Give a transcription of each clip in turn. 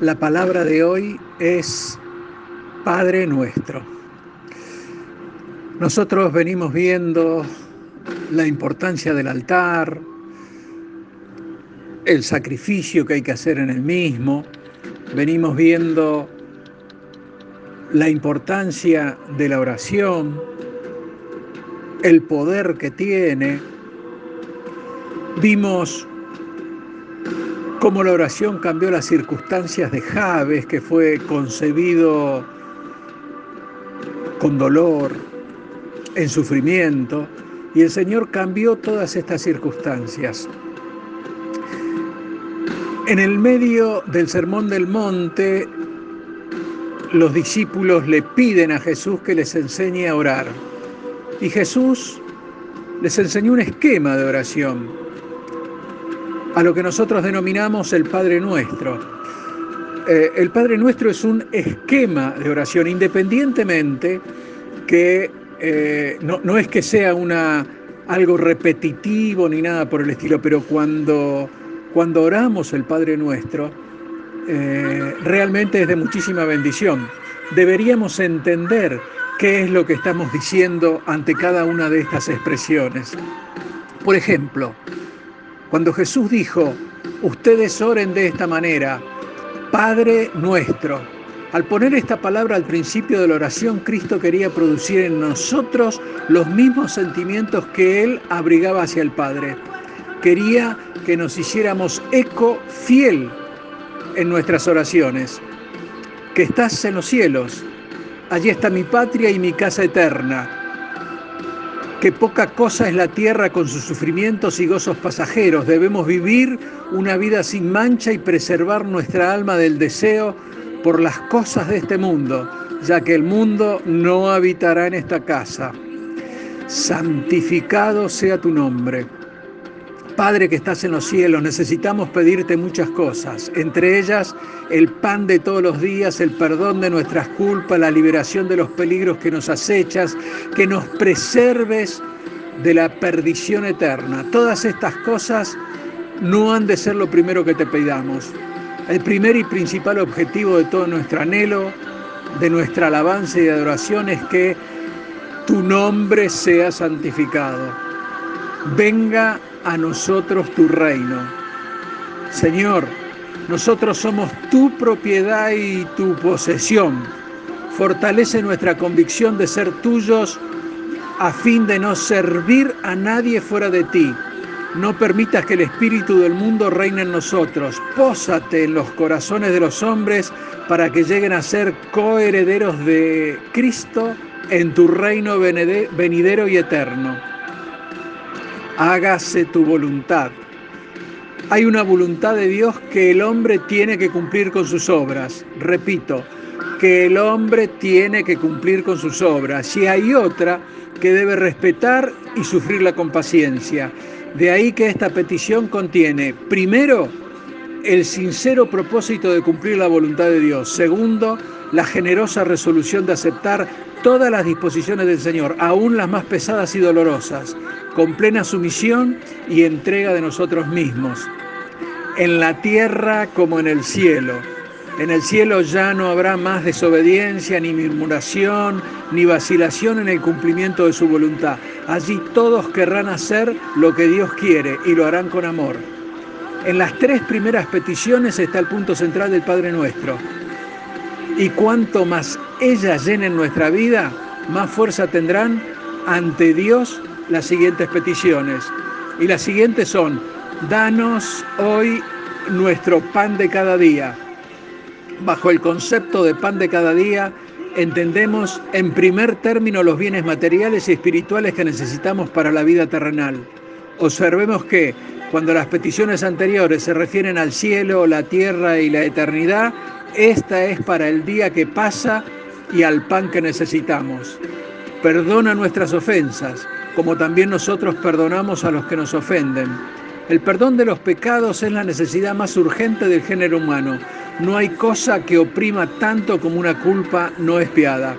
La palabra de hoy es Padre nuestro. Nosotros venimos viendo la importancia del altar, el sacrificio que hay que hacer en el mismo, venimos viendo la importancia de la oración, el poder que tiene, vimos cómo la oración cambió las circunstancias de Javes, que fue concebido con dolor, en sufrimiento, y el Señor cambió todas estas circunstancias. En el medio del Sermón del Monte, los discípulos le piden a Jesús que les enseñe a orar. Y Jesús les enseñó un esquema de oración a lo que nosotros denominamos el Padre Nuestro. Eh, el Padre Nuestro es un esquema de oración, independientemente que eh, no, es que sea una, algo repetitivo ni nada por el estilo, pero cuando, cuando oramos el Padre Nuestro, eh, realmente es de muchísima bendición. Deberíamos entender qué es lo que estamos diciendo ante cada una de estas expresiones. Por ejemplo, cuando Jesús dijo, ustedes oren de esta manera, Padre nuestro, al poner esta palabra al principio de la oración, Cristo quería producir en nosotros los mismos sentimientos que Él abrigaba hacia el Padre. Quería que nos hiciéramos eco fiel en nuestras oraciones. Que estás en los cielos, allí está mi patria y mi casa eterna que poca cosa es la tierra con sus sufrimientos y gozos pasajeros. Debemos vivir una vida sin mancha y preservar nuestra alma del deseo por las cosas de este mundo, ya que el mundo no habitará en esta casa. Santificado sea tu nombre. Padre que estás en los cielos, necesitamos pedirte muchas cosas, entre ellas el pan de todos los días, el perdón de nuestras culpas, la liberación de los peligros que nos acechas, que nos preserves de la perdición eterna. Todas estas cosas no han de ser lo primero que te pidamos. El primer y principal objetivo de todo nuestro anhelo, de nuestra alabanza y adoración es que tu nombre sea santificado. Venga a nosotros tu reino. Señor, nosotros somos tu propiedad y tu posesión. Fortalece nuestra convicción de ser tuyos a fin de no servir a nadie fuera de ti. No permitas que el espíritu del mundo reine en nosotros. Pósate en los corazones de los hombres para que lleguen a ser coherederos de Cristo en tu reino venidero y eterno hágase tu voluntad. Hay una voluntad de Dios que el hombre tiene que cumplir con sus obras. Repito, que el hombre tiene que cumplir con sus obras. Y hay otra que debe respetar y sufrirla con paciencia. De ahí que esta petición contiene, primero, el sincero propósito de cumplir la voluntad de Dios. Segundo, la generosa resolución de aceptar todas las disposiciones del Señor, aún las más pesadas y dolorosas, con plena sumisión y entrega de nosotros mismos, en la tierra como en el cielo. En el cielo ya no habrá más desobediencia, ni murmuración, ni vacilación en el cumplimiento de su voluntad. Allí todos querrán hacer lo que Dios quiere y lo harán con amor. En las tres primeras peticiones está el punto central del Padre Nuestro. Y cuanto más ellas llenen nuestra vida, más fuerza tendrán ante Dios las siguientes peticiones. Y las siguientes son, danos hoy nuestro pan de cada día. Bajo el concepto de pan de cada día, entendemos en primer término los bienes materiales y espirituales que necesitamos para la vida terrenal. Observemos que cuando las peticiones anteriores se refieren al cielo, la tierra y la eternidad, esta es para el día que pasa y al pan que necesitamos. Perdona nuestras ofensas, como también nosotros perdonamos a los que nos ofenden. El perdón de los pecados es la necesidad más urgente del género humano. No hay cosa que oprima tanto como una culpa no espiada.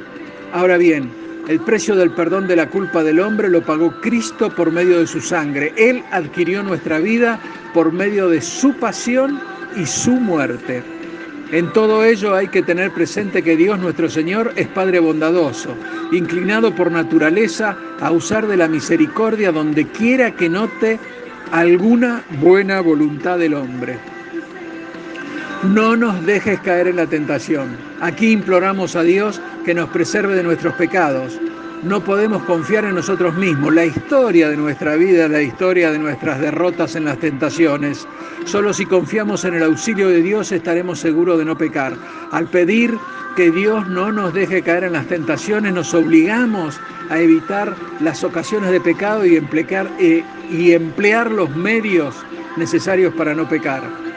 Ahora bien, el precio del perdón de la culpa del hombre lo pagó Cristo por medio de su sangre. Él adquirió nuestra vida por medio de su pasión y su muerte. En todo ello hay que tener presente que Dios nuestro Señor es Padre bondadoso, inclinado por naturaleza a usar de la misericordia donde quiera que note alguna buena voluntad del hombre. No nos dejes caer en la tentación. Aquí imploramos a Dios que nos preserve de nuestros pecados no podemos confiar en nosotros mismos. La historia de nuestra vida la historia de nuestras derrotas en las tentaciones. Solo si confiamos en el auxilio de Dios estaremos seguros de no pecar. Al pedir que Dios no nos deje caer en las tentaciones, nos obligamos a evitar las ocasiones de pecado y emplear, eh, emplear los medios necesarios para no pecar.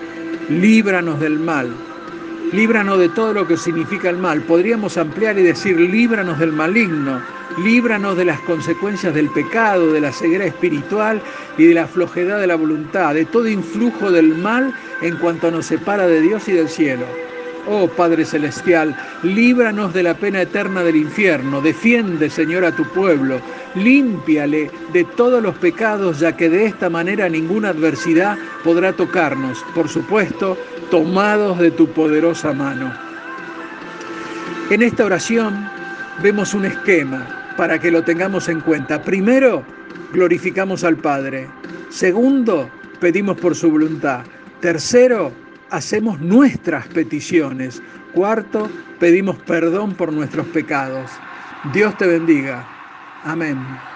Líbranos del mal. Líbranos de todo lo que significa el mal. Podríamos ampliar y decir, líbranos del maligno líbranos de las consecuencias del pecado, de la ceguera espiritual y de la flojedad de la voluntad, de todo influjo del mal en cuanto nos separa de Dios y del cielo. Oh Padre Celestial, líbranos de la pena eterna del infierno, defiende Señor a tu pueblo, límpiale de todos los pecados, ya que de esta manera ninguna adversidad podrá tocarnos, por supuesto, tomados de tu poderosa mano. En esta oración vemos un esquema para que lo tengamos en cuenta. Primero, glorificamos al Padre. Segundo, pedimos por su voluntad. Tercero, hacemos nuestras peticiones. Cuarto, pedimos perdón por nuestros pecados. Dios te bendiga. Amén.